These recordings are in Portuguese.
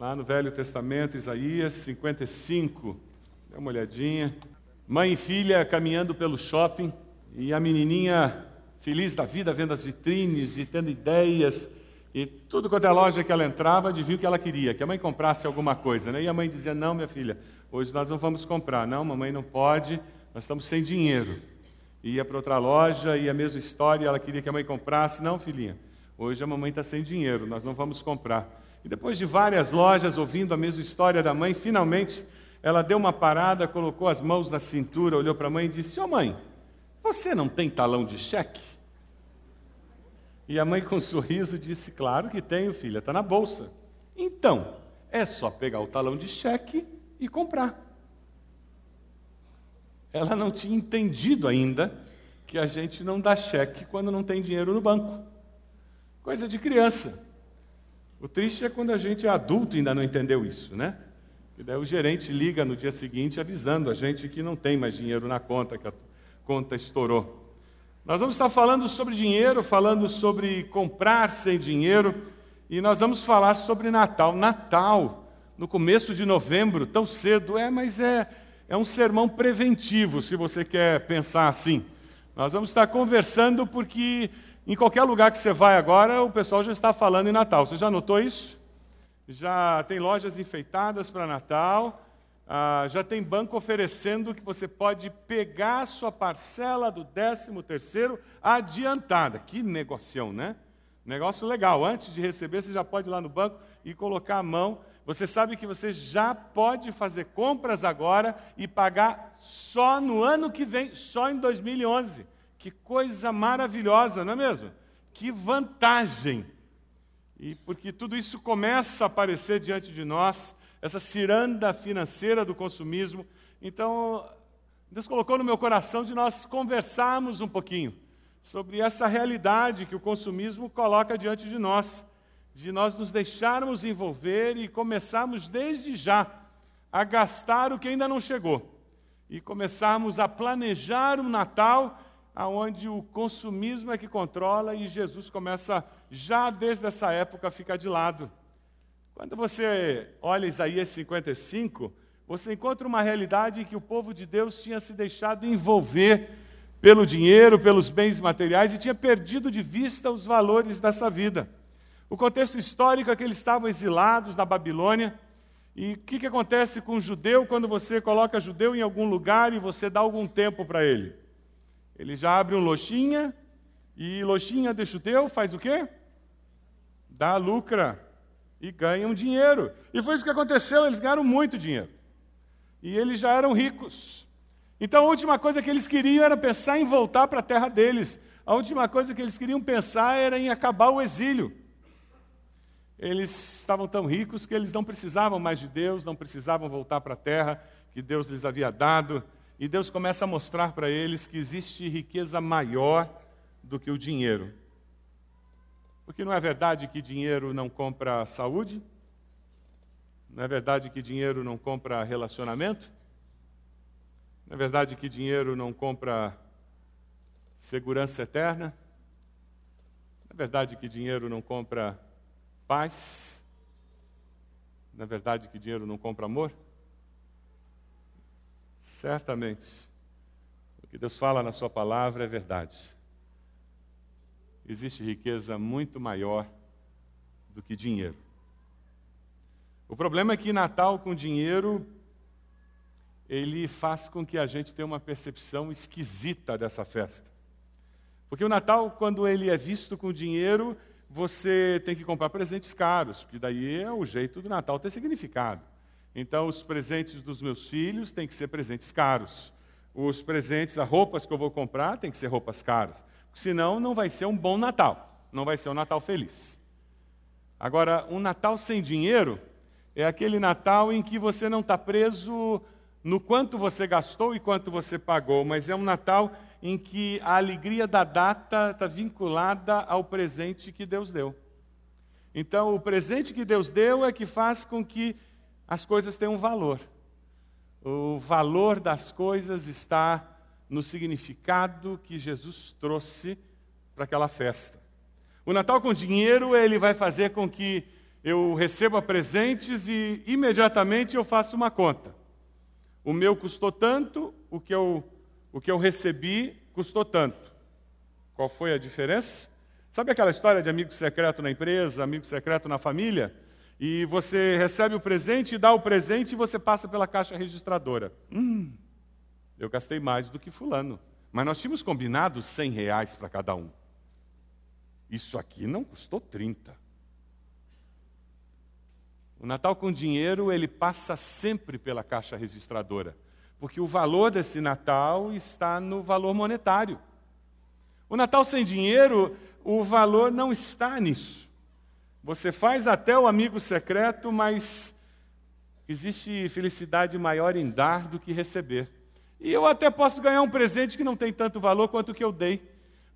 lá no Velho Testamento, Isaías 55. Dê uma olhadinha. Mãe e filha caminhando pelo shopping e a menininha feliz da vida, vendo as vitrines e tendo ideias. E tudo quanto é loja que ela entrava, adivinha o que ela queria, que a mãe comprasse alguma coisa. Né? E a mãe dizia: Não, minha filha, hoje nós não vamos comprar. Não, mamãe não pode, nós estamos sem dinheiro. Ia para outra loja e a mesma história, ela queria que a mãe comprasse. Não, filhinha, hoje a mamãe está sem dinheiro, nós não vamos comprar. E depois de várias lojas ouvindo a mesma história da mãe, finalmente ela deu uma parada, colocou as mãos na cintura, olhou para a mãe e disse: Ô oh, mãe, você não tem talão de cheque? E a mãe, com um sorriso, disse: Claro que tenho, filha, está na bolsa. Então, é só pegar o talão de cheque e comprar. Ela não tinha entendido ainda que a gente não dá cheque quando não tem dinheiro no banco. Coisa de criança. O triste é quando a gente é adulto e ainda não entendeu isso, né? E daí o gerente liga no dia seguinte avisando a gente que não tem mais dinheiro na conta, que a conta estourou. Nós vamos estar falando sobre dinheiro, falando sobre comprar sem dinheiro, e nós vamos falar sobre Natal. Natal, no começo de novembro, tão cedo, é, mas é, é um sermão preventivo, se você quer pensar assim. Nós vamos estar conversando porque em qualquer lugar que você vai agora, o pessoal já está falando em Natal. Você já notou isso? Já tem lojas enfeitadas para Natal, ah, já tem banco oferecendo que você pode pegar sua parcela do 13 terceiro adiantada. Que negocião, né? Negócio legal. Antes de receber, você já pode ir lá no banco e colocar a mão. Você sabe que você já pode fazer compras agora e pagar só no ano que vem, só em 2011. Que coisa maravilhosa, não é mesmo? Que vantagem! E porque tudo isso começa a aparecer diante de nós, essa ciranda financeira do consumismo. Então, Deus colocou no meu coração de nós conversarmos um pouquinho sobre essa realidade que o consumismo coloca diante de nós, de nós nos deixarmos envolver e começarmos desde já a gastar o que ainda não chegou e começarmos a planejar um Natal aonde o consumismo é que controla e Jesus começa já desde essa época a ficar de lado. Quando você olha Isaías 55, você encontra uma realidade em que o povo de Deus tinha se deixado envolver pelo dinheiro, pelos bens materiais e tinha perdido de vista os valores dessa vida. O contexto histórico é que eles estavam exilados na Babilônia. E o que, que acontece com o judeu quando você coloca judeu em algum lugar e você dá algum tempo para ele? Ele já abre um loxinha, e loxinha de judeu faz o quê? Dá lucra e ganha um dinheiro. E foi isso que aconteceu, eles ganharam muito dinheiro. E eles já eram ricos. Então a última coisa que eles queriam era pensar em voltar para a terra deles. A última coisa que eles queriam pensar era em acabar o exílio. Eles estavam tão ricos que eles não precisavam mais de Deus, não precisavam voltar para a terra que Deus lhes havia dado. E Deus começa a mostrar para eles que existe riqueza maior do que o dinheiro. Porque não é verdade que dinheiro não compra saúde? Não é verdade que dinheiro não compra relacionamento? Não é verdade que dinheiro não compra segurança eterna? Não é verdade que dinheiro não compra paz? Não é verdade que dinheiro não compra amor? Certamente, o que Deus fala na Sua palavra é verdade. Existe riqueza muito maior do que dinheiro. O problema é que Natal com dinheiro, ele faz com que a gente tenha uma percepção esquisita dessa festa. Porque o Natal, quando ele é visto com dinheiro, você tem que comprar presentes caros, porque daí é o jeito do Natal ter significado. Então, os presentes dos meus filhos têm que ser presentes caros. Os presentes, as roupas que eu vou comprar, têm que ser roupas caras. Senão, não vai ser um bom Natal. Não vai ser um Natal feliz. Agora, um Natal sem dinheiro é aquele Natal em que você não está preso no quanto você gastou e quanto você pagou, mas é um Natal em que a alegria da data está vinculada ao presente que Deus deu. Então, o presente que Deus deu é que faz com que as coisas têm um valor. O valor das coisas está no significado que Jesus trouxe para aquela festa. O Natal com dinheiro, ele vai fazer com que eu recebo presentes e imediatamente eu faço uma conta. O meu custou tanto, o que eu, o que eu recebi custou tanto. Qual foi a diferença? Sabe aquela história de amigo secreto na empresa, amigo secreto na família? E você recebe o presente, dá o presente e você passa pela caixa registradora. Hum, eu gastei mais do que fulano. Mas nós tínhamos combinado 100 reais para cada um. Isso aqui não custou 30. O Natal com dinheiro, ele passa sempre pela caixa registradora, porque o valor desse Natal está no valor monetário. O Natal sem dinheiro, o valor não está nisso. Você faz até o amigo secreto, mas existe felicidade maior em dar do que receber. E eu até posso ganhar um presente que não tem tanto valor quanto o que eu dei.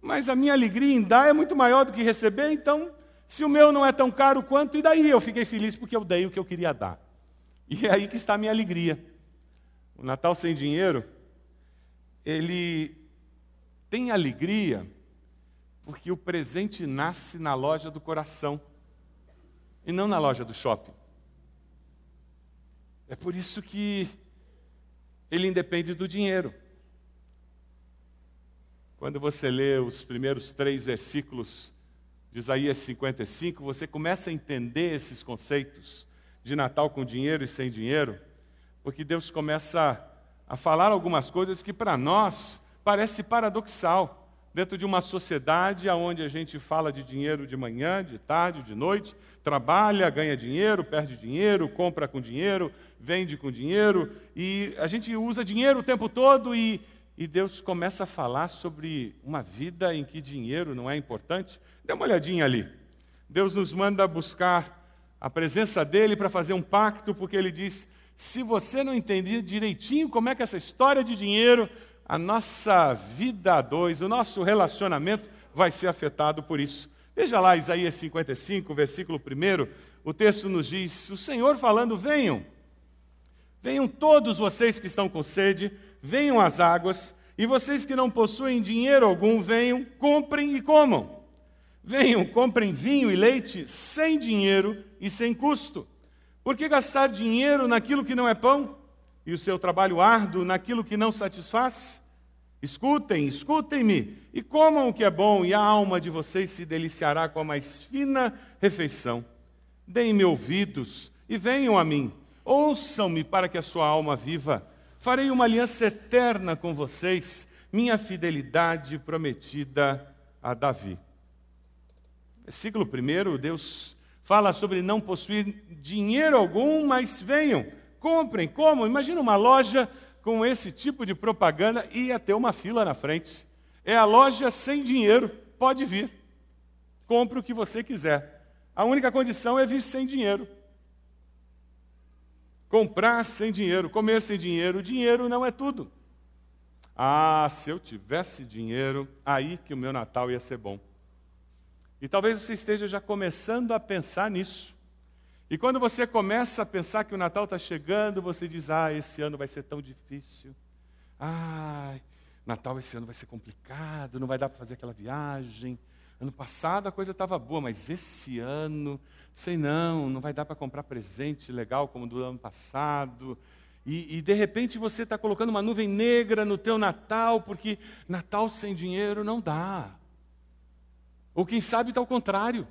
Mas a minha alegria em dar é muito maior do que receber, então se o meu não é tão caro quanto, e daí? Eu fiquei feliz porque eu dei o que eu queria dar. E é aí que está a minha alegria. O Natal sem dinheiro, ele tem alegria porque o presente nasce na loja do coração e não na loja do shopping. É por isso que ele independe do dinheiro. Quando você lê os primeiros três versículos de Isaías 55, você começa a entender esses conceitos de Natal com dinheiro e sem dinheiro, porque Deus começa a falar algumas coisas que para nós parece paradoxal. Dentro de uma sociedade onde a gente fala de dinheiro de manhã, de tarde, de noite, trabalha, ganha dinheiro, perde dinheiro, compra com dinheiro, vende com dinheiro, e a gente usa dinheiro o tempo todo e, e Deus começa a falar sobre uma vida em que dinheiro não é importante. Dê uma olhadinha ali. Deus nos manda buscar a presença dele para fazer um pacto, porque ele diz: se você não entender direitinho como é que essa história de dinheiro, a nossa vida a dois, o nosso relacionamento vai ser afetado por isso. Veja lá Isaías 55, versículo 1, o texto nos diz: O Senhor falando, venham, venham todos vocês que estão com sede, venham às águas, e vocês que não possuem dinheiro algum, venham, comprem e comam. Venham, comprem vinho e leite sem dinheiro e sem custo. Por que gastar dinheiro naquilo que não é pão? E o seu trabalho árduo naquilo que não satisfaz? Escutem, escutem-me e comam o que é bom, e a alma de vocês se deliciará com a mais fina refeição. Deem-me ouvidos e venham a mim. Ouçam-me para que a sua alma viva. Farei uma aliança eterna com vocês, minha fidelidade prometida a Davi. Versículo 1, Deus fala sobre não possuir dinheiro algum, mas venham, comprem, como? Imagina uma loja com esse tipo de propaganda e ia ter uma fila na frente. É a loja sem dinheiro, pode vir. Compre o que você quiser. A única condição é vir sem dinheiro. Comprar sem dinheiro, comer sem dinheiro, dinheiro não é tudo. Ah, se eu tivesse dinheiro, aí que o meu Natal ia ser bom. E talvez você esteja já começando a pensar nisso. E quando você começa a pensar que o Natal está chegando, você diz: Ah, esse ano vai ser tão difícil. Ah, Natal esse ano vai ser complicado, não vai dar para fazer aquela viagem. Ano passado a coisa estava boa, mas esse ano, sei não, não vai dar para comprar presente legal como do ano passado. E, e de repente você está colocando uma nuvem negra no teu Natal, porque Natal sem dinheiro não dá. Ou quem sabe está ao contrário.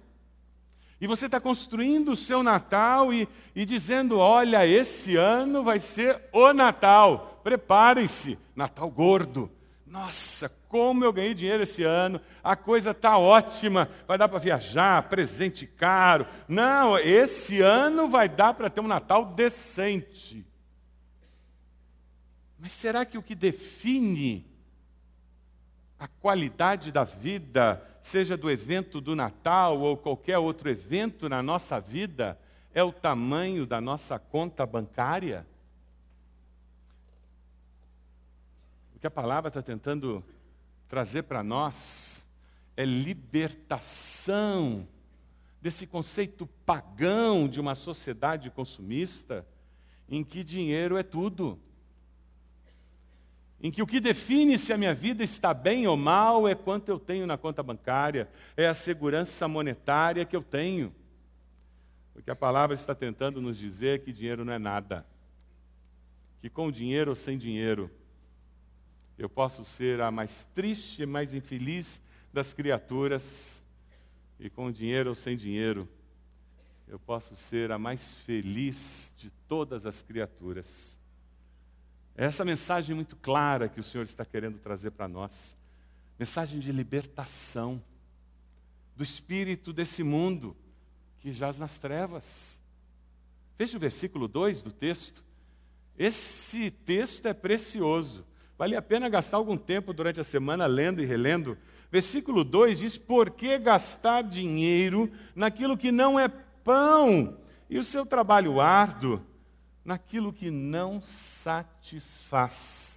E você está construindo o seu Natal e, e dizendo: olha, esse ano vai ser o Natal. Preparem-se, Natal gordo. Nossa, como eu ganhei dinheiro esse ano, a coisa está ótima, vai dar para viajar, presente caro. Não, esse ano vai dar para ter um Natal decente. Mas será que o que define a qualidade da vida, seja do evento do Natal ou qualquer outro evento na nossa vida, é o tamanho da nossa conta bancária? O que a palavra está tentando trazer para nós é libertação desse conceito pagão de uma sociedade consumista em que dinheiro é tudo em que o que define se a minha vida está bem ou mal é quanto eu tenho na conta bancária, é a segurança monetária que eu tenho. Porque a palavra está tentando nos dizer que dinheiro não é nada. Que com dinheiro ou sem dinheiro, eu posso ser a mais triste e mais infeliz das criaturas, e com dinheiro ou sem dinheiro, eu posso ser a mais feliz de todas as criaturas. Essa mensagem muito clara que o Senhor está querendo trazer para nós. Mensagem de libertação do espírito desse mundo que jaz nas trevas. Veja o versículo 2 do texto. Esse texto é precioso. Vale a pena gastar algum tempo durante a semana lendo e relendo. Versículo 2 diz: Por que gastar dinheiro naquilo que não é pão e o seu trabalho árduo naquilo que não satisfaz.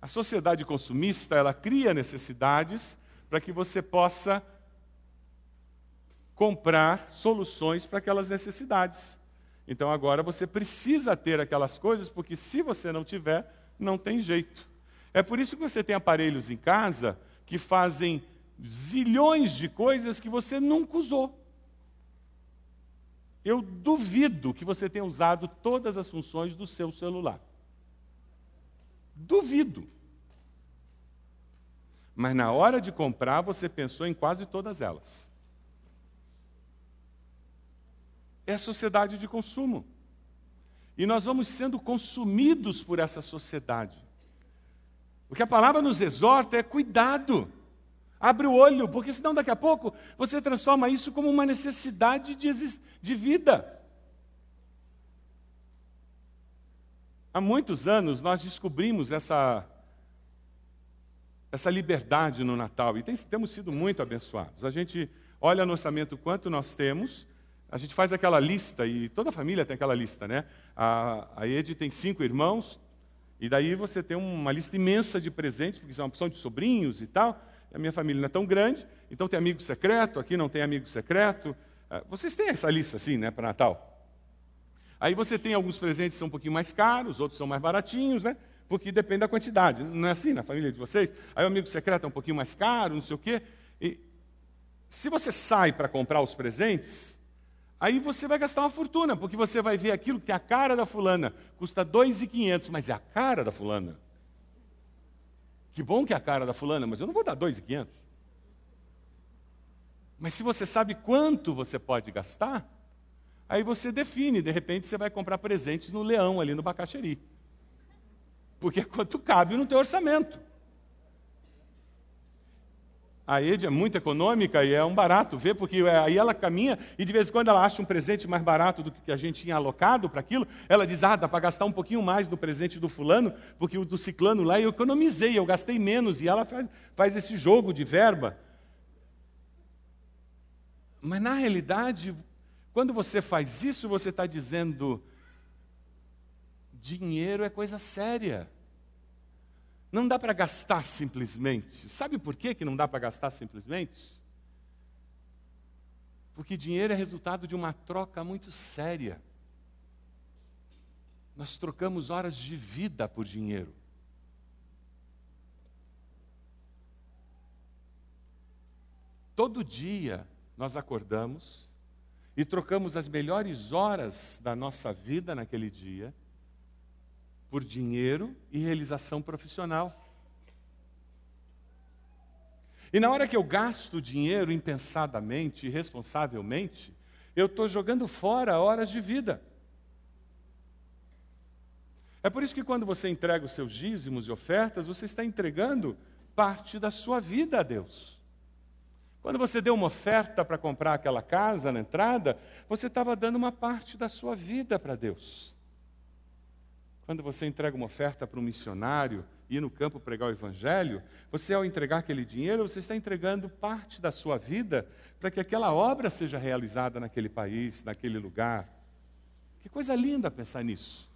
A sociedade consumista, ela cria necessidades para que você possa comprar soluções para aquelas necessidades. Então agora você precisa ter aquelas coisas, porque se você não tiver, não tem jeito. É por isso que você tem aparelhos em casa que fazem zilhões de coisas que você nunca usou. Eu duvido que você tenha usado todas as funções do seu celular. Duvido. Mas na hora de comprar, você pensou em quase todas elas. É a sociedade de consumo. E nós vamos sendo consumidos por essa sociedade. O que a palavra nos exorta é cuidado. Abre o olho, porque senão daqui a pouco você transforma isso como uma necessidade de, de vida. Há muitos anos nós descobrimos essa, essa liberdade no Natal e tem, temos sido muito abençoados. A gente olha no orçamento quanto nós temos, a gente faz aquela lista, e toda a família tem aquela lista, né? A, a Ed tem cinco irmãos, e daí você tem uma lista imensa de presentes, porque são uma opção de sobrinhos e tal. A minha família não é tão grande, então tem amigo secreto, aqui não tem amigo secreto. Ah, vocês têm essa lista assim, né, para Natal? Aí você tem alguns presentes que são um pouquinho mais caros, outros são mais baratinhos, né? Porque depende da quantidade. Não é assim na família de vocês? Aí o amigo secreto é um pouquinho mais caro, não sei o quê. E se você sai para comprar os presentes, Aí você vai gastar uma fortuna, porque você vai ver aquilo que tem a cara da fulana, custa 2.500, mas é a cara da fulana. Que bom que é a cara da fulana, mas eu não vou dar 2.500. Mas se você sabe quanto você pode gastar, aí você define, de repente você vai comprar presentes no leão ali no Bacaxeri. Porque é quanto cabe no teu orçamento. A Ed é muito econômica e é um barato ver, porque aí ela caminha e de vez em quando ela acha um presente mais barato do que a gente tinha alocado para aquilo. Ela diz: Ah, dá para gastar um pouquinho mais no presente do fulano, porque o do ciclano lá eu economizei, eu gastei menos. E ela faz, faz esse jogo de verba. Mas na realidade, quando você faz isso, você está dizendo: dinheiro é coisa séria. Não dá para gastar simplesmente. Sabe por que, que não dá para gastar simplesmente? Porque dinheiro é resultado de uma troca muito séria. Nós trocamos horas de vida por dinheiro. Todo dia nós acordamos e trocamos as melhores horas da nossa vida naquele dia por dinheiro e realização profissional. E na hora que eu gasto dinheiro impensadamente, irresponsavelmente, eu estou jogando fora horas de vida. É por isso que quando você entrega os seus dízimos e ofertas, você está entregando parte da sua vida a Deus. Quando você deu uma oferta para comprar aquela casa na entrada, você estava dando uma parte da sua vida para Deus. Quando você entrega uma oferta para um missionário ir no campo pregar o evangelho, você ao entregar aquele dinheiro, você está entregando parte da sua vida para que aquela obra seja realizada naquele país, naquele lugar. Que coisa linda pensar nisso.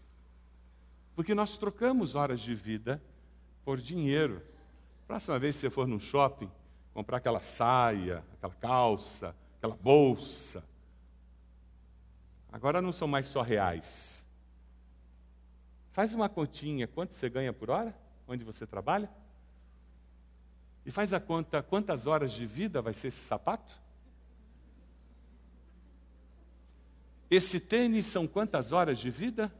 Porque nós trocamos horas de vida por dinheiro. Próxima vez que você for num shopping, comprar aquela saia, aquela calça, aquela bolsa. Agora não são mais só reais Faz uma continha, quanto você ganha por hora? Onde você trabalha? E faz a conta quantas horas de vida vai ser esse sapato? Esse tênis são quantas horas de vida?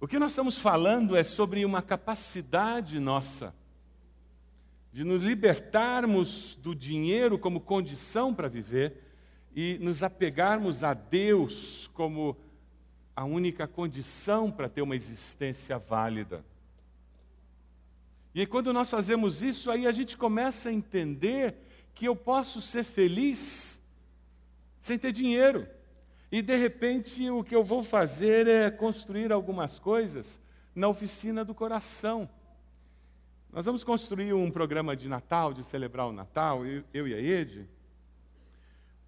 O que nós estamos falando é sobre uma capacidade nossa de nos libertarmos do dinheiro como condição para viver e nos apegarmos a Deus como a única condição para ter uma existência válida. E quando nós fazemos isso, aí a gente começa a entender que eu posso ser feliz sem ter dinheiro. E de repente o que eu vou fazer é construir algumas coisas na oficina do coração. Nós vamos construir um programa de Natal, de celebrar o Natal, eu e a Ede,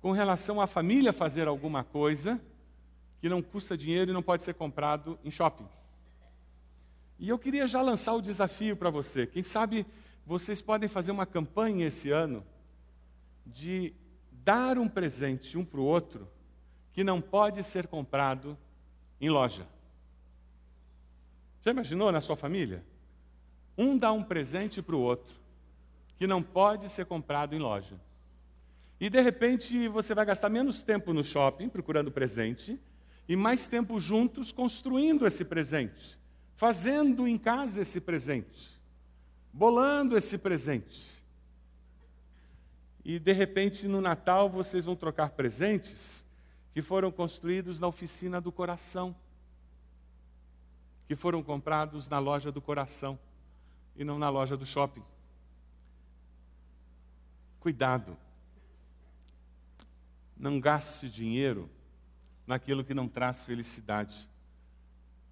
com relação à família fazer alguma coisa que não custa dinheiro e não pode ser comprado em shopping. E eu queria já lançar o desafio para você. Quem sabe vocês podem fazer uma campanha esse ano de dar um presente um para o outro que não pode ser comprado em loja. Já imaginou na sua família? Um dá um presente para o outro que não pode ser comprado em loja. E de repente você vai gastar menos tempo no shopping procurando presente e mais tempo juntos construindo esse presente, fazendo em casa esse presente, bolando esse presente. E de repente no Natal vocês vão trocar presentes que foram construídos na oficina do coração, que foram comprados na loja do coração e não na loja do shopping. Cuidado. Não gaste dinheiro naquilo que não traz felicidade.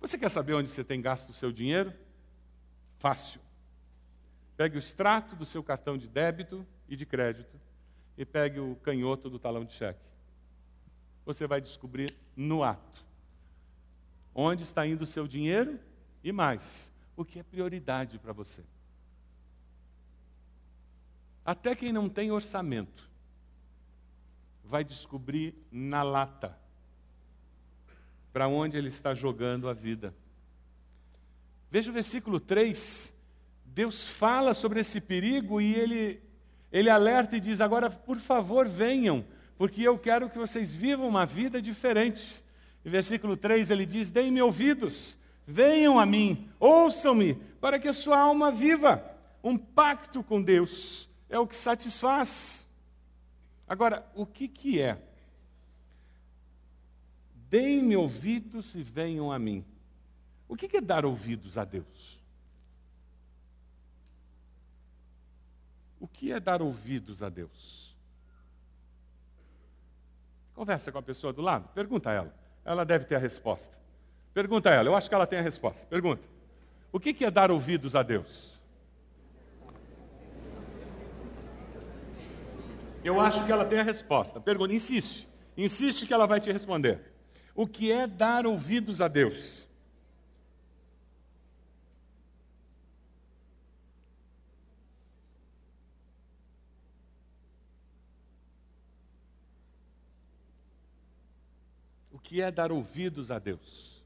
Você quer saber onde você tem gasto o seu dinheiro? Fácil. Pegue o extrato do seu cartão de débito e de crédito e pegue o canhoto do talão de cheque. Você vai descobrir no ato onde está indo o seu dinheiro e mais, o que é prioridade para você. Até quem não tem orçamento vai descobrir na lata para onde ele está jogando a vida. Veja o versículo 3. Deus fala sobre esse perigo e ele, ele alerta e diz: Agora, por favor, venham, porque eu quero que vocês vivam uma vida diferente. Em versículo 3 ele diz: Deem-me ouvidos, venham a mim, ouçam-me, para que a sua alma viva. Um pacto com Deus é o que satisfaz. Agora, o que, que é Deem-me ouvidos e venham a mim. O que é dar ouvidos a Deus? O que é dar ouvidos a Deus? Conversa com a pessoa do lado, pergunta a ela. Ela deve ter a resposta. Pergunta a ela, eu acho que ela tem a resposta. Pergunta. O que é dar ouvidos a Deus? Eu acho que ela tem a resposta. Pergunta, insiste. Insiste que ela vai te responder o que é dar ouvidos a Deus. O que é dar ouvidos a Deus?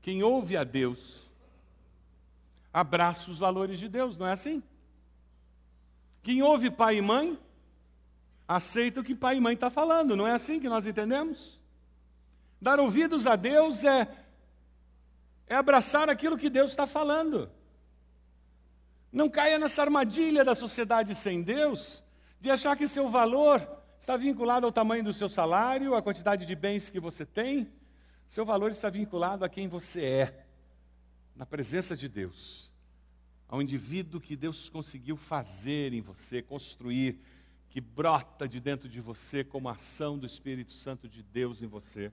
Quem ouve a Deus abraça os valores de Deus, não é assim? Quem ouve pai e mãe aceita o que pai e mãe estão tá falando, não é assim que nós entendemos? Dar ouvidos a Deus é, é abraçar aquilo que Deus está falando. Não caia nessa armadilha da sociedade sem Deus, de achar que seu valor está vinculado ao tamanho do seu salário, à quantidade de bens que você tem. Seu valor está vinculado a quem você é, na presença de Deus, ao indivíduo que Deus conseguiu fazer em você, construir, que brota de dentro de você como ação do Espírito Santo de Deus em você.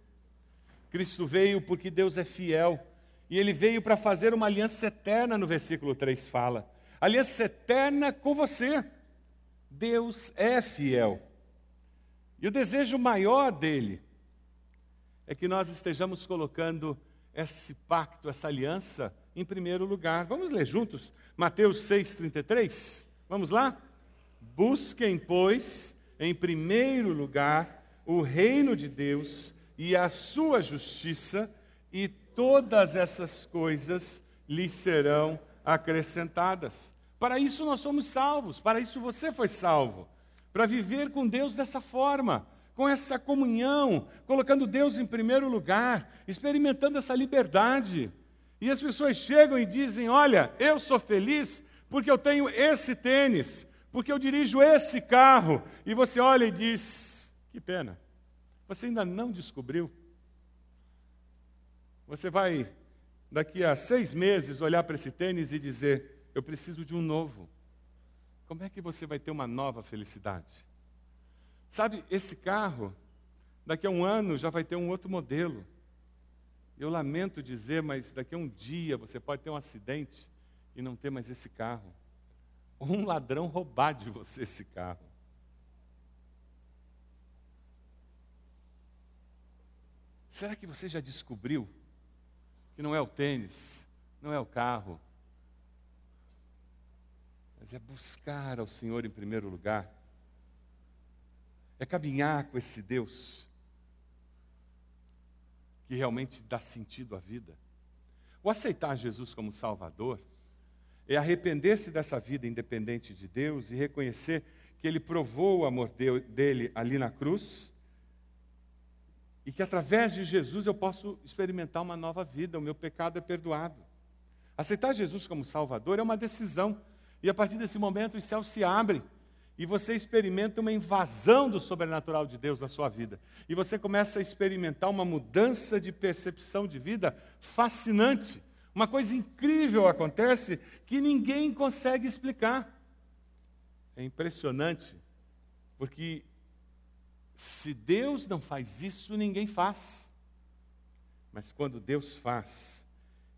Cristo veio porque Deus é fiel e ele veio para fazer uma aliança eterna, no versículo 3 fala. Aliança eterna com você. Deus é fiel. E o desejo maior dele é que nós estejamos colocando esse pacto, essa aliança, em primeiro lugar. Vamos ler juntos Mateus 6,33? Vamos lá? Busquem, pois, em primeiro lugar o reino de Deus e a sua justiça, e todas essas coisas lhe serão acrescentadas. Para isso nós somos salvos, para isso você foi salvo, para viver com Deus dessa forma, com essa comunhão, colocando Deus em primeiro lugar, experimentando essa liberdade. E as pessoas chegam e dizem: Olha, eu sou feliz porque eu tenho esse tênis, porque eu dirijo esse carro. E você olha e diz: Que pena, você ainda não descobriu. Você vai, daqui a seis meses, olhar para esse tênis e dizer: Eu preciso de um novo. Como é que você vai ter uma nova felicidade? Sabe, esse carro, daqui a um ano já vai ter um outro modelo. Eu lamento dizer, mas daqui a um dia você pode ter um acidente e não ter mais esse carro. Ou um ladrão roubar de você esse carro. Será que você já descobriu que não é o tênis, não é o carro, mas é buscar ao Senhor em primeiro lugar? É caminhar com esse Deus que realmente dá sentido à vida. O aceitar Jesus como Salvador é arrepender-se dessa vida independente de Deus e reconhecer que Ele provou o amor dele ali na cruz e que através de Jesus eu posso experimentar uma nova vida, o meu pecado é perdoado. Aceitar Jesus como Salvador é uma decisão, e a partir desse momento os céus se abrem e você experimenta uma invasão do sobrenatural de Deus na sua vida. E você começa a experimentar uma mudança de percepção de vida fascinante. Uma coisa incrível acontece que ninguém consegue explicar. É impressionante, porque se Deus não faz isso, ninguém faz. Mas quando Deus faz,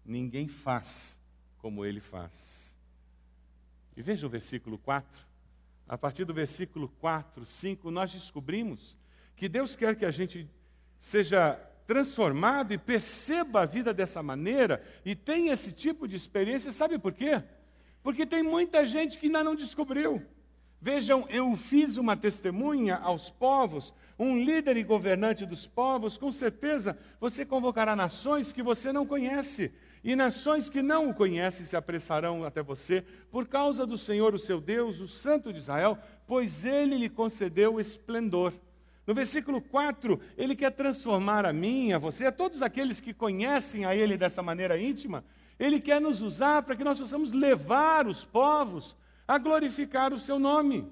ninguém faz como ele faz. E veja o versículo 4. A partir do versículo 4, 5, nós descobrimos que Deus quer que a gente seja transformado e perceba a vida dessa maneira e tenha esse tipo de experiência, sabe por quê? Porque tem muita gente que ainda não descobriu. Vejam, eu fiz uma testemunha aos povos, um líder e governante dos povos, com certeza você convocará nações que você não conhece, e nações que não o conhecem se apressarão até você, por causa do Senhor, o seu Deus, o Santo de Israel, pois ele lhe concedeu esplendor. No versículo 4, ele quer transformar a mim, a você, a todos aqueles que conhecem a ele dessa maneira íntima, ele quer nos usar para que nós possamos levar os povos a glorificar o seu nome.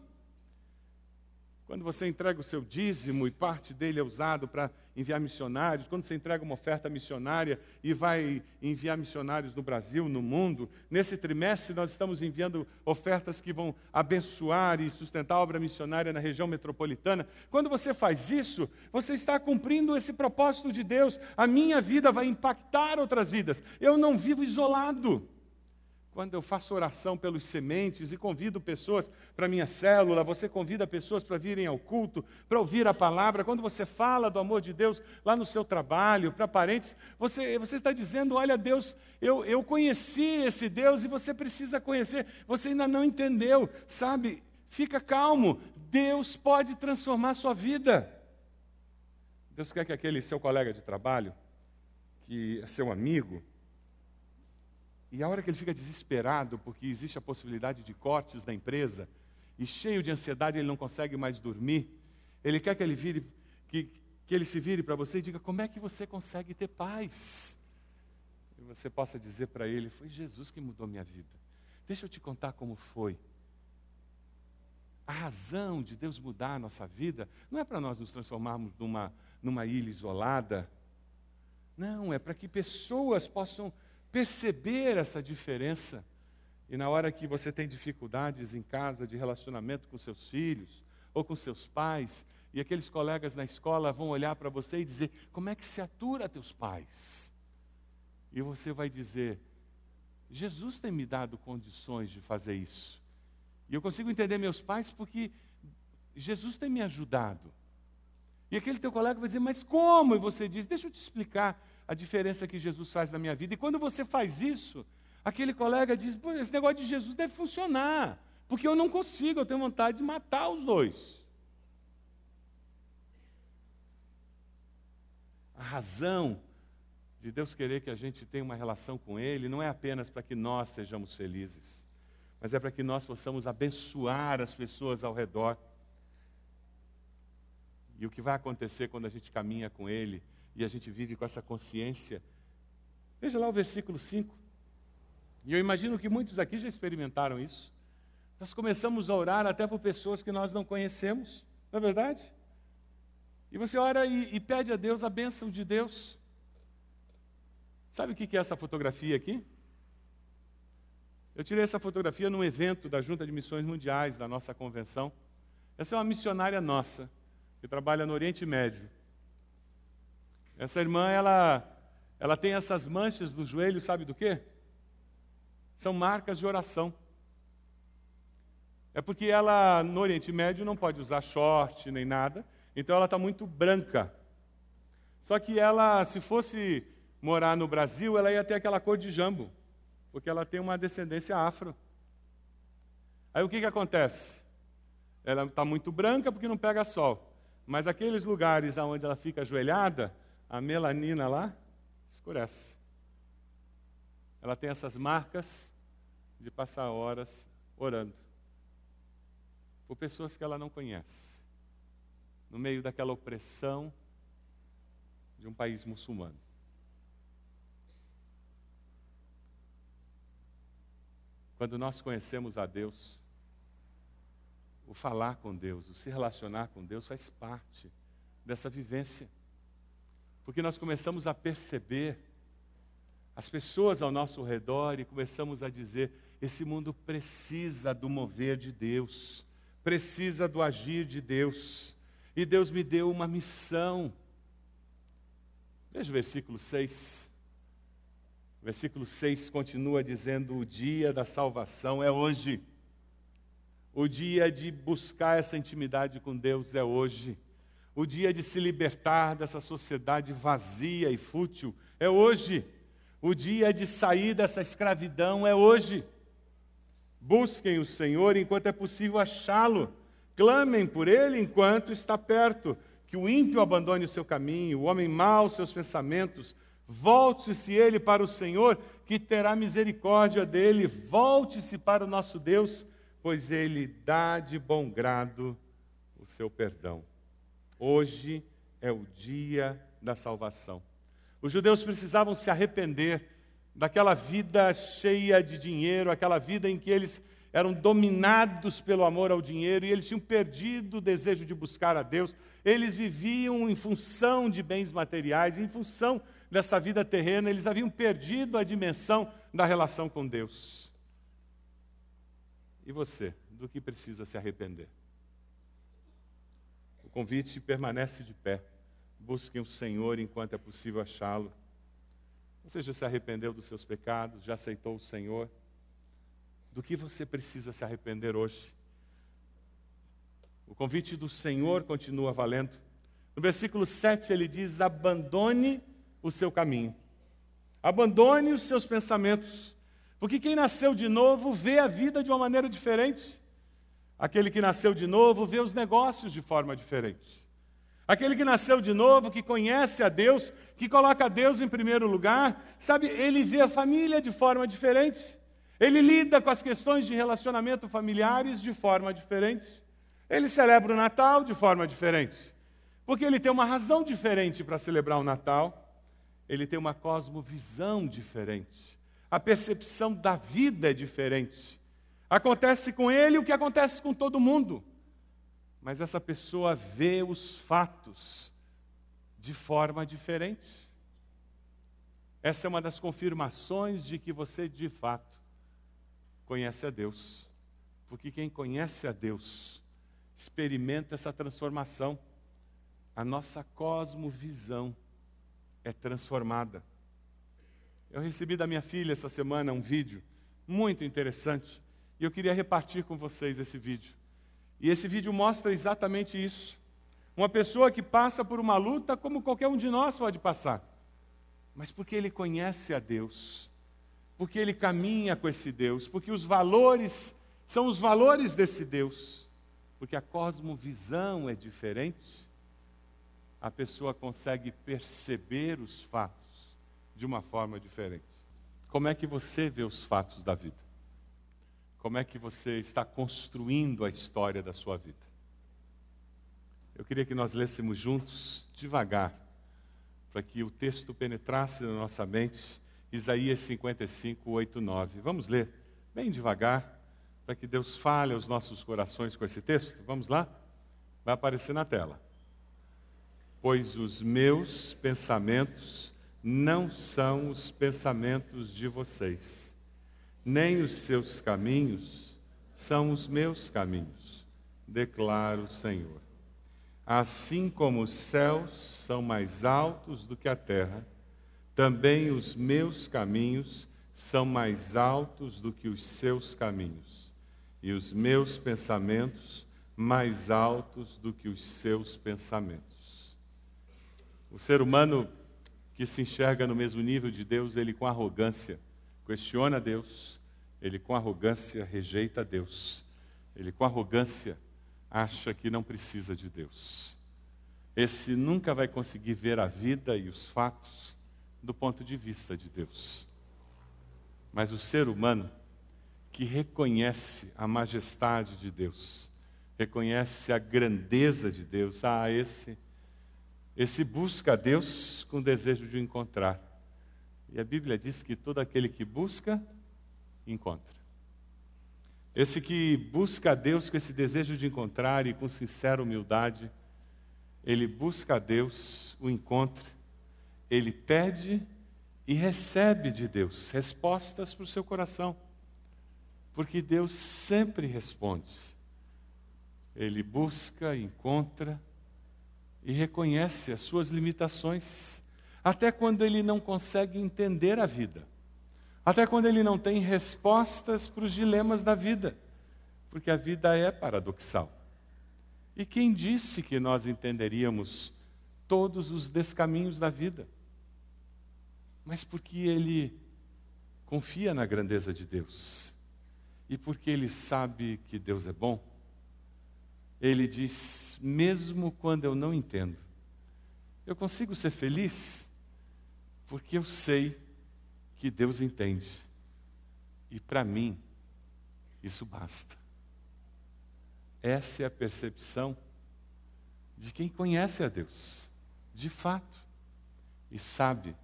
Quando você entrega o seu dízimo e parte dele é usado para enviar missionários, quando você entrega uma oferta missionária e vai enviar missionários no Brasil, no mundo, nesse trimestre nós estamos enviando ofertas que vão abençoar e sustentar a obra missionária na região metropolitana. Quando você faz isso, você está cumprindo esse propósito de Deus. A minha vida vai impactar outras vidas. Eu não vivo isolado quando eu faço oração pelos sementes e convido pessoas para minha célula, você convida pessoas para virem ao culto, para ouvir a palavra, quando você fala do amor de Deus lá no seu trabalho, para parentes, você, você está dizendo: olha, Deus, eu, eu conheci esse Deus e você precisa conhecer, você ainda não entendeu, sabe? Fica calmo, Deus pode transformar a sua vida. Deus quer que aquele seu colega de trabalho, que é seu amigo, e a hora que ele fica desesperado, porque existe a possibilidade de cortes da empresa, e cheio de ansiedade, ele não consegue mais dormir, ele quer que ele vire, que, que ele se vire para você e diga: como é que você consegue ter paz? E você possa dizer para ele: foi Jesus que mudou minha vida. Deixa eu te contar como foi. A razão de Deus mudar a nossa vida não é para nós nos transformarmos numa, numa ilha isolada. Não, é para que pessoas possam perceber essa diferença. E na hora que você tem dificuldades em casa de relacionamento com seus filhos ou com seus pais, e aqueles colegas na escola vão olhar para você e dizer: Como é que se atura teus pais? E você vai dizer: Jesus tem me dado condições de fazer isso. E eu consigo entender meus pais porque Jesus tem me ajudado. E aquele teu colega vai dizer: Mas como? E você diz: Deixa eu te explicar a diferença que Jesus faz na minha vida. E quando você faz isso, aquele colega diz: esse negócio de Jesus deve funcionar, porque eu não consigo, eu tenho vontade de matar os dois. razão de Deus querer que a gente tenha uma relação com Ele não é apenas para que nós sejamos felizes, mas é para que nós possamos abençoar as pessoas ao redor. E o que vai acontecer quando a gente caminha com Ele e a gente vive com essa consciência? Veja lá o versículo 5. E eu imagino que muitos aqui já experimentaram isso. Nós começamos a orar até por pessoas que nós não conhecemos, não é verdade? E você ora e, e pede a Deus a bênção de Deus. Sabe o que é essa fotografia aqui? Eu tirei essa fotografia num evento da Junta de Missões Mundiais, da nossa convenção. Essa é uma missionária nossa, que trabalha no Oriente Médio. Essa irmã, ela, ela tem essas manchas no joelho, sabe do quê? São marcas de oração. É porque ela, no Oriente Médio, não pode usar short nem nada, então ela está muito branca. Só que ela, se fosse morar no Brasil, ela ia ter aquela cor de jambo, porque ela tem uma descendência afro. Aí o que, que acontece? Ela está muito branca porque não pega sol. Mas aqueles lugares onde ela fica ajoelhada, a melanina lá escurece. Ela tem essas marcas de passar horas orando por pessoas que ela não conhece, no meio daquela opressão de um país muçulmano. Quando nós conhecemos a Deus, o falar com Deus, o se relacionar com Deus faz parte dessa vivência. Porque nós começamos a perceber as pessoas ao nosso redor e começamos a dizer: esse mundo precisa do mover de Deus, precisa do agir de Deus. E Deus me deu uma missão. Veja o versículo 6. O versículo 6 continua dizendo: O dia da salvação é hoje. O dia de buscar essa intimidade com Deus é hoje. O dia de se libertar dessa sociedade vazia e fútil é hoje. O dia de sair dessa escravidão é hoje. Busquem o Senhor enquanto é possível achá-lo. Clamem por ele enquanto está perto. Que o ímpio abandone o seu caminho, o homem mau seus pensamentos Volte-se ele para o Senhor, que terá misericórdia dele. Volte-se para o nosso Deus, pois ele dá de bom grado o seu perdão. Hoje é o dia da salvação. Os judeus precisavam se arrepender daquela vida cheia de dinheiro, aquela vida em que eles eram dominados pelo amor ao dinheiro e eles tinham perdido o desejo de buscar a Deus. Eles viviam em função de bens materiais, em função dessa vida terrena, eles haviam perdido a dimensão da relação com Deus. E você, do que precisa se arrepender? Convite permanece de pé. Busquem o Senhor enquanto é possível achá-lo. Você já se arrependeu dos seus pecados? Já aceitou o Senhor? Do que você precisa se arrepender hoje? O convite do Senhor continua valendo. No versículo 7 ele diz: abandone o seu caminho. Abandone os seus pensamentos. Porque quem nasceu de novo vê a vida de uma maneira diferente. Aquele que nasceu de novo vê os negócios de forma diferente. Aquele que nasceu de novo, que conhece a Deus, que coloca Deus em primeiro lugar, sabe, ele vê a família de forma diferente. Ele lida com as questões de relacionamento familiares de forma diferente. Ele celebra o Natal de forma diferente. Porque ele tem uma razão diferente para celebrar o Natal ele tem uma cosmovisão diferente. A percepção da vida é diferente. Acontece com ele o que acontece com todo mundo. Mas essa pessoa vê os fatos de forma diferente. Essa é uma das confirmações de que você de fato conhece a Deus. Porque quem conhece a Deus experimenta essa transformação. A nossa cosmovisão é transformada. Eu recebi da minha filha essa semana um vídeo muito interessante e eu queria repartir com vocês esse vídeo. E esse vídeo mostra exatamente isso. Uma pessoa que passa por uma luta como qualquer um de nós pode passar, mas porque ele conhece a Deus, porque ele caminha com esse Deus, porque os valores são os valores desse Deus, porque a cosmovisão é diferente a pessoa consegue perceber os fatos de uma forma diferente. Como é que você vê os fatos da vida? Como é que você está construindo a história da sua vida? Eu queria que nós lêssemos juntos, devagar, para que o texto penetrasse na nossa mente, Isaías 55, 8, 9. Vamos ler bem devagar, para que Deus fale aos nossos corações com esse texto. Vamos lá? Vai aparecer na tela pois os meus pensamentos não são os pensamentos de vocês, nem os seus caminhos são os meus caminhos, declara o Senhor. Assim como os céus são mais altos do que a terra, também os meus caminhos são mais altos do que os seus caminhos, e os meus pensamentos mais altos do que os seus pensamentos. O ser humano que se enxerga no mesmo nível de Deus, ele com arrogância questiona Deus, ele com arrogância rejeita Deus, ele com arrogância acha que não precisa de Deus. Esse nunca vai conseguir ver a vida e os fatos do ponto de vista de Deus. Mas o ser humano que reconhece a majestade de Deus, reconhece a grandeza de Deus, ah, esse esse busca a Deus com desejo de o encontrar. E a Bíblia diz que todo aquele que busca, encontra. Esse que busca a Deus com esse desejo de encontrar e com sincera humildade, ele busca a Deus, o encontra, ele pede e recebe de Deus respostas para o seu coração. Porque Deus sempre responde. Ele busca, encontra, e reconhece as suas limitações, até quando ele não consegue entender a vida, até quando ele não tem respostas para os dilemas da vida, porque a vida é paradoxal. E quem disse que nós entenderíamos todos os descaminhos da vida? Mas porque ele confia na grandeza de Deus. E porque ele sabe que Deus é bom. Ele diz: mesmo quando eu não entendo, eu consigo ser feliz porque eu sei que Deus entende. E para mim, isso basta. Essa é a percepção de quem conhece a Deus, de fato, e sabe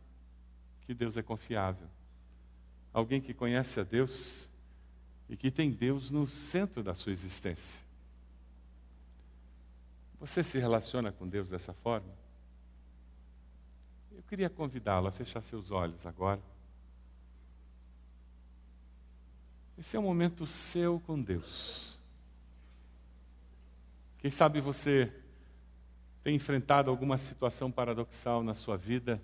que Deus é confiável. Alguém que conhece a Deus e que tem Deus no centro da sua existência. Você se relaciona com Deus dessa forma? Queria convidá-lo a fechar seus olhos agora. Esse é um momento seu com Deus. Quem sabe você tem enfrentado alguma situação paradoxal na sua vida,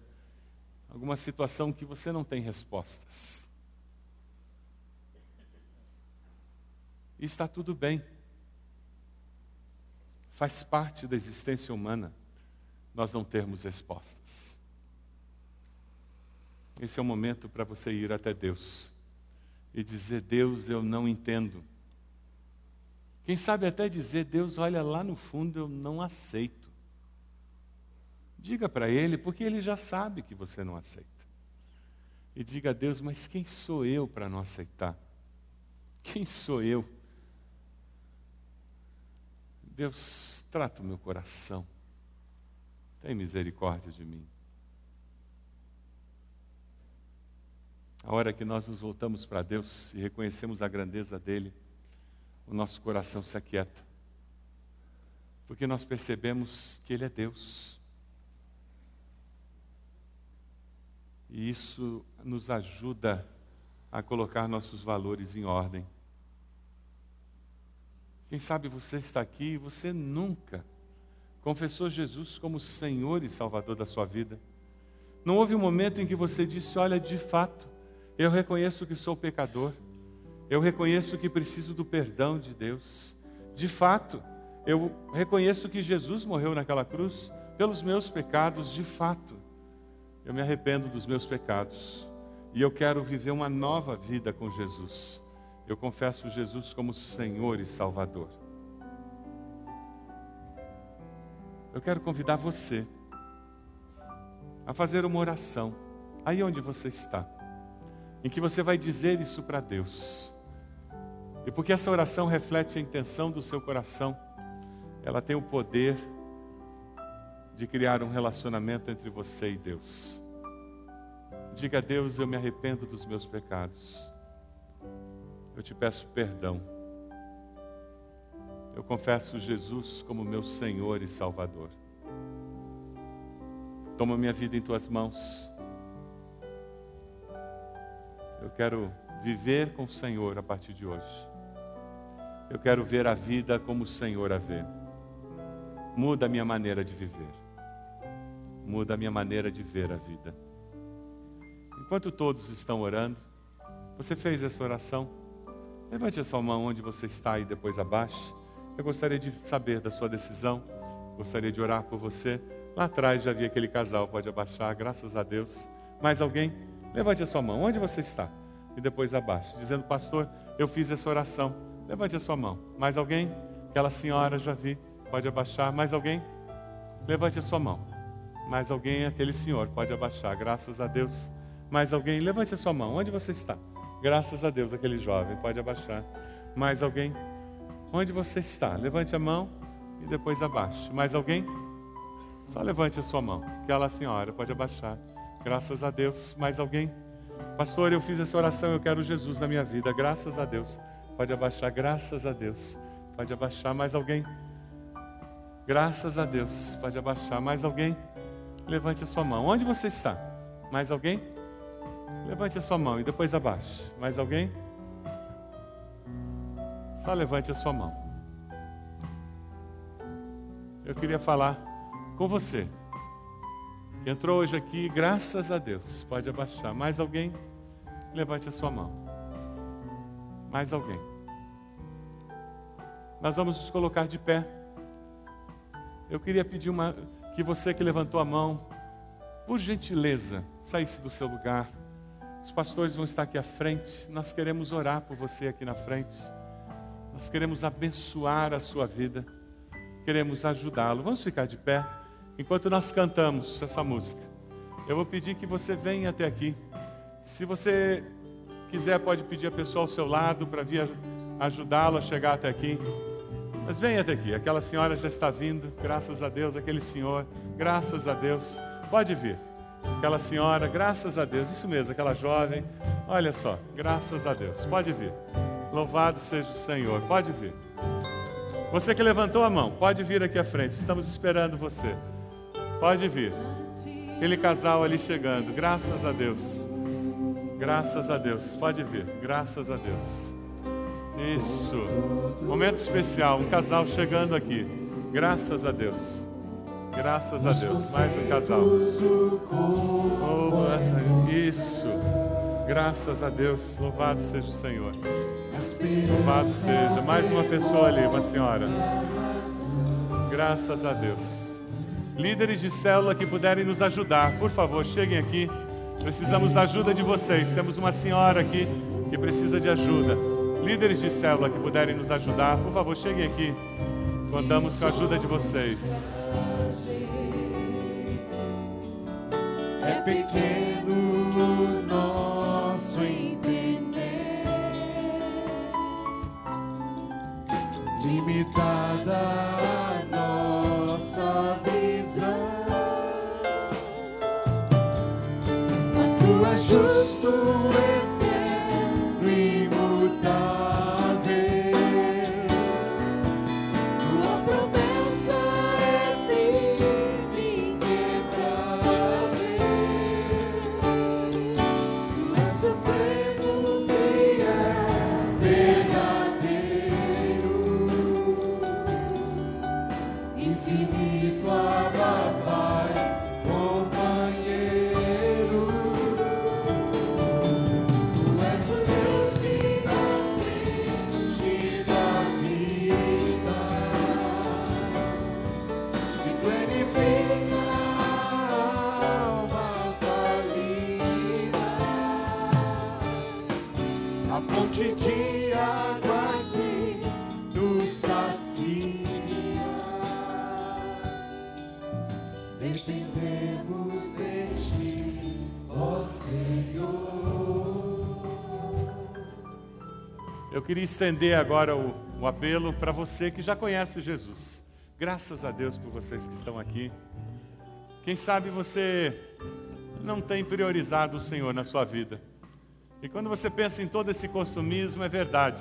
alguma situação que você não tem respostas. E está tudo bem. Faz parte da existência humana nós não termos respostas. Esse é o momento para você ir até Deus e dizer: Deus, eu não entendo. Quem sabe até dizer: Deus, olha lá no fundo, eu não aceito. Diga para Ele, porque Ele já sabe que você não aceita. E diga a Deus: Mas quem sou eu para não aceitar? Quem sou eu? Deus, trata o meu coração. Tem misericórdia de mim. A hora que nós nos voltamos para Deus e reconhecemos a grandeza dele, o nosso coração se aquieta. Porque nós percebemos que Ele é Deus. E isso nos ajuda a colocar nossos valores em ordem. Quem sabe você está aqui e você nunca confessou Jesus como Senhor e Salvador da sua vida. Não houve um momento em que você disse: Olha, de fato, eu reconheço que sou pecador, eu reconheço que preciso do perdão de Deus. De fato, eu reconheço que Jesus morreu naquela cruz pelos meus pecados, de fato. Eu me arrependo dos meus pecados e eu quero viver uma nova vida com Jesus eu confesso Jesus como Senhor e Salvador. Eu quero convidar você a fazer uma oração, aí onde você está, em que você vai dizer isso para Deus. E porque essa oração reflete a intenção do seu coração, ela tem o poder de criar um relacionamento entre você e Deus. Diga a Deus: Eu me arrependo dos meus pecados. Eu te peço perdão. Eu confesso Jesus como meu Senhor e Salvador. Toma minha vida em tuas mãos. Eu quero viver com o Senhor a partir de hoje. Eu quero ver a vida como o Senhor a vê. Muda a minha maneira de viver. Muda a minha maneira de ver a vida. Enquanto todos estão orando, você fez essa oração? Levante a sua mão onde você está e depois abaixe. Eu gostaria de saber da sua decisão. Gostaria de orar por você. Lá atrás já vi aquele casal, pode abaixar, graças a Deus. Mais alguém? Levante a sua mão, onde você está? E depois abaixe, dizendo, pastor, eu fiz essa oração. Levante a sua mão. Mais alguém? Aquela senhora, já vi, pode abaixar. Mais alguém? Levante a sua mão. Mais alguém? Aquele senhor, pode abaixar, graças a Deus. Mais alguém? Levante a sua mão, onde você está? Graças a Deus, aquele jovem, pode abaixar. Mais alguém? Onde você está? Levante a mão e depois abaixe. Mais alguém? Só levante a sua mão. Aquela senhora pode abaixar. Graças a Deus. Mais alguém? Pastor, eu fiz essa oração, eu quero Jesus na minha vida. Graças a Deus. Pode abaixar. Graças a Deus. Pode abaixar. Mais alguém? Graças a Deus. Pode abaixar. Mais alguém? Levante a sua mão. Onde você está? Mais alguém? Levante a sua mão e depois abaixe. Mais alguém? Só levante a sua mão. Eu queria falar com você. Que entrou hoje aqui, graças a Deus. Pode abaixar. Mais alguém? Levante a sua mão. Mais alguém? Nós vamos nos colocar de pé. Eu queria pedir uma, que você que levantou a mão, por gentileza, saísse do seu lugar. Os pastores vão estar aqui à frente. Nós queremos orar por você aqui na frente. Nós queremos abençoar a sua vida. Queremos ajudá-lo. Vamos ficar de pé enquanto nós cantamos essa música. Eu vou pedir que você venha até aqui. Se você quiser, pode pedir a pessoa ao seu lado para vir ajudá-lo a chegar até aqui. Mas venha até aqui. Aquela senhora já está vindo, graças a Deus. Aquele senhor, graças a Deus. Pode vir. Aquela senhora, graças a Deus. Isso mesmo, aquela jovem. Olha só, graças a Deus. Pode vir. Louvado seja o Senhor. Pode vir. Você que levantou a mão, pode vir aqui à frente. Estamos esperando você. Pode vir. Aquele casal ali chegando. Graças a Deus. Graças a Deus. Pode vir. Graças a Deus. Isso. Momento especial. Um casal chegando aqui. Graças a Deus. Graças a Deus. Mais um casal. Isso. Graças a Deus. Louvado seja o Senhor. Louvado seja. Mais uma pessoa ali, uma senhora. Graças a Deus. Líderes de célula que puderem nos ajudar, por favor, cheguem aqui. Precisamos da ajuda de vocês. Temos uma senhora aqui que precisa de ajuda. Líderes de célula que puderem nos ajudar, por favor, cheguem aqui. Contamos com a ajuda de vocês. É pequeno nosso entender, limitada a nossa visão, justo, eterno, a fonte de água que nos sacia. Dependemos de ti, ó Senhor. Eu queria estender agora o, o apelo para você que já conhece Jesus. Graças a Deus por vocês que estão aqui. Quem sabe você não tem priorizado o Senhor na sua vida e quando você pensa em todo esse consumismo, é verdade.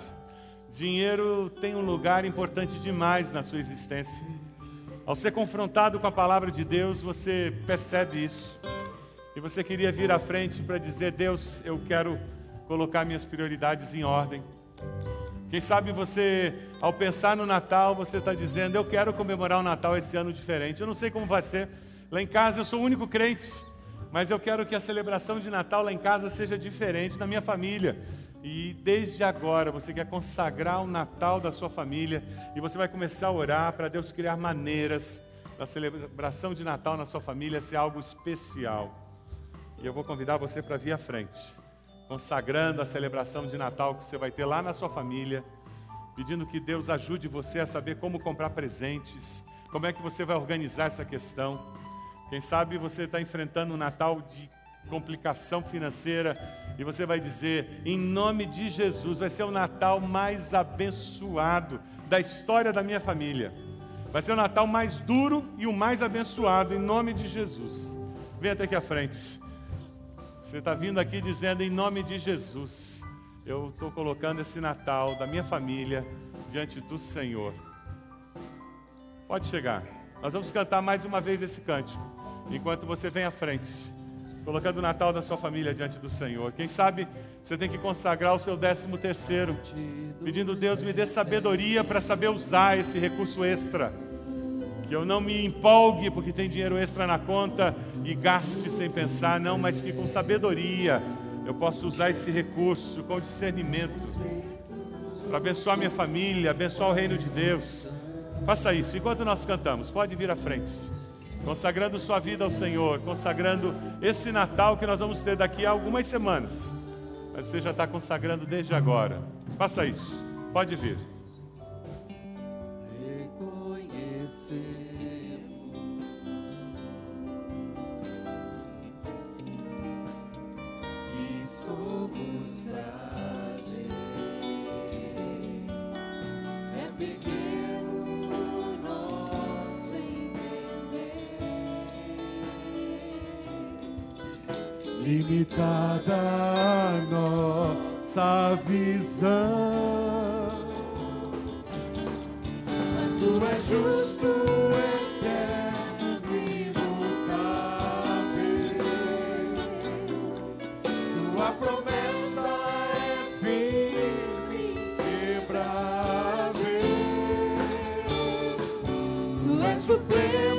Dinheiro tem um lugar importante demais na sua existência. Ao ser confrontado com a palavra de Deus, você percebe isso. E você queria vir à frente para dizer: Deus, eu quero colocar minhas prioridades em ordem. Quem sabe você, ao pensar no Natal, você está dizendo: Eu quero comemorar o Natal esse ano diferente. Eu não sei como vai ser. Lá em casa eu sou o único crente, mas eu quero que a celebração de Natal lá em casa seja diferente na minha família. E desde agora você quer consagrar o Natal da sua família e você vai começar a orar para Deus criar maneiras da celebração de Natal na sua família ser algo especial. E eu vou convidar você para vir à frente, consagrando a celebração de Natal que você vai ter lá na sua família, pedindo que Deus ajude você a saber como comprar presentes, como é que você vai organizar essa questão. Quem sabe você está enfrentando um Natal de complicação financeira e você vai dizer, em nome de Jesus, vai ser o Natal mais abençoado da história da minha família. Vai ser o Natal mais duro e o mais abençoado, em nome de Jesus. Venha até aqui à frente. Você está vindo aqui dizendo, em nome de Jesus, eu estou colocando esse Natal da minha família diante do Senhor. Pode chegar. Nós vamos cantar mais uma vez esse cântico, enquanto você vem à frente colocando o Natal da sua família diante do Senhor. Quem sabe você tem que consagrar o seu décimo terceiro, pedindo Deus me dê sabedoria para saber usar esse recurso extra. Que eu não me empolgue porque tem dinheiro extra na conta e gaste sem pensar, não, mas que com sabedoria eu possa usar esse recurso com discernimento para abençoar minha família, abençoar o reino de Deus. Faça isso enquanto nós cantamos. Pode vir à frente consagrando sua vida ao Senhor, consagrando esse Natal que nós vamos ter daqui a algumas semanas. Mas você já está consagrando desde agora. Faça isso. Pode vir. Limitada nossa visão. Mas tu és justo, eterno, imutável. Tua promessa é firme, quebrável. Tu és supremo,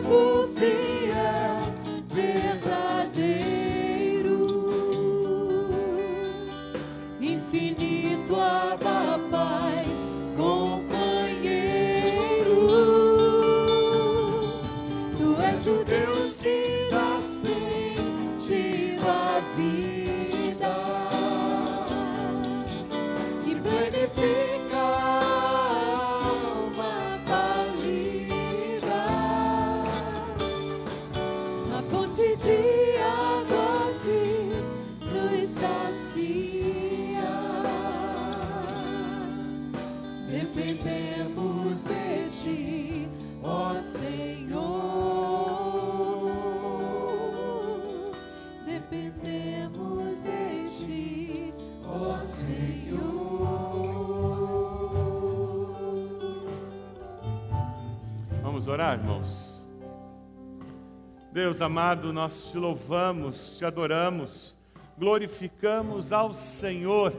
Deus amado, nós te louvamos, te adoramos, glorificamos ao Senhor,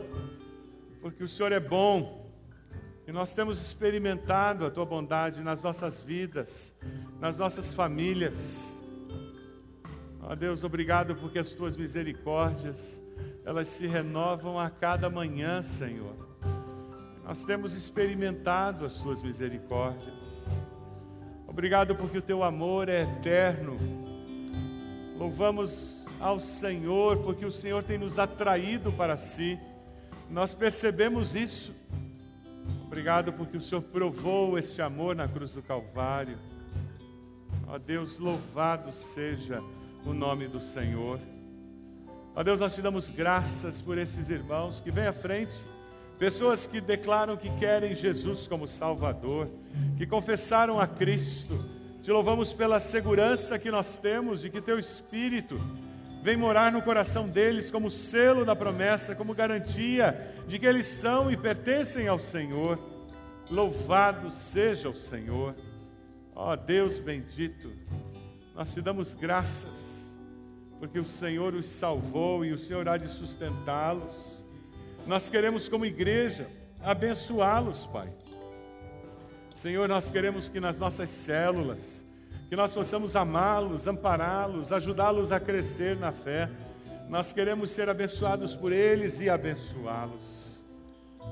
porque o Senhor é bom e nós temos experimentado a tua bondade nas nossas vidas, nas nossas famílias. Ó Deus, obrigado porque as tuas misericórdias, elas se renovam a cada manhã, Senhor. Nós temos experimentado as tuas misericórdias. Obrigado porque o teu amor é eterno. Louvamos ao Senhor porque o Senhor tem nos atraído para si. Nós percebemos isso. Obrigado porque o Senhor provou este amor na cruz do Calvário. Ó Deus, louvado seja o nome do Senhor. Ó Deus, nós te damos graças por esses irmãos que vêm à frente pessoas que declaram que querem Jesus como Salvador, que confessaram a Cristo. Te louvamos pela segurança que nós temos de que Teu Espírito vem morar no coração deles como selo da promessa, como garantia de que eles são e pertencem ao Senhor. Louvado seja o Senhor. Ó oh, Deus bendito, nós te damos graças, porque o Senhor os salvou e o Senhor há de sustentá-los. Nós queremos, como igreja, abençoá-los, Pai. Senhor, nós queremos que nas nossas células, que nós possamos amá-los, ampará-los, ajudá-los a crescer na fé. Nós queremos ser abençoados por eles e abençoá-los.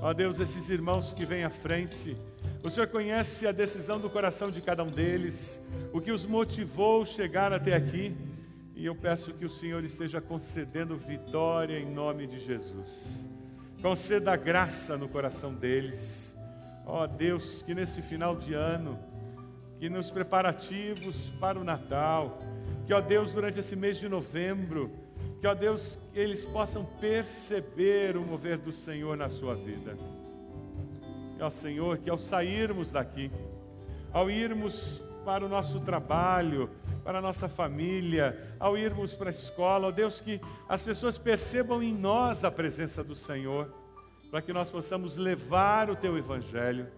Ó Deus, esses irmãos que vêm à frente, o Senhor conhece a decisão do coração de cada um deles, o que os motivou chegar até aqui, e eu peço que o Senhor esteja concedendo vitória em nome de Jesus. Conceda graça no coração deles. Ó Deus, que nesse final de ano, que nos preparativos para o Natal, que, ó Deus, durante esse mês de novembro, que, ó Deus, eles possam perceber o mover do Senhor na sua vida. E, ó Senhor, que ao sairmos daqui, ao irmos para o nosso trabalho, para a nossa família, ao irmos para a escola, ó Deus, que as pessoas percebam em nós a presença do Senhor, para que nós possamos levar o Teu Evangelho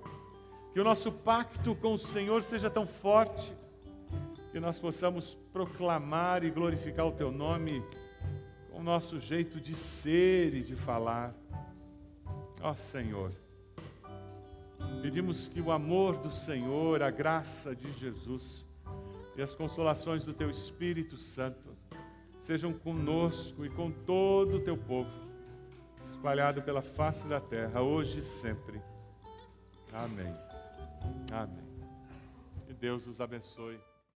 que o nosso pacto com o Senhor seja tão forte que nós possamos proclamar e glorificar o Teu nome com o nosso jeito de ser e de falar. Ó Senhor, pedimos que o amor do Senhor, a graça de Jesus e as consolações do Teu Espírito Santo sejam conosco e com todo o Teu povo, espalhado pela face da terra, hoje e sempre. Amém. Amém. Que Deus os abençoe.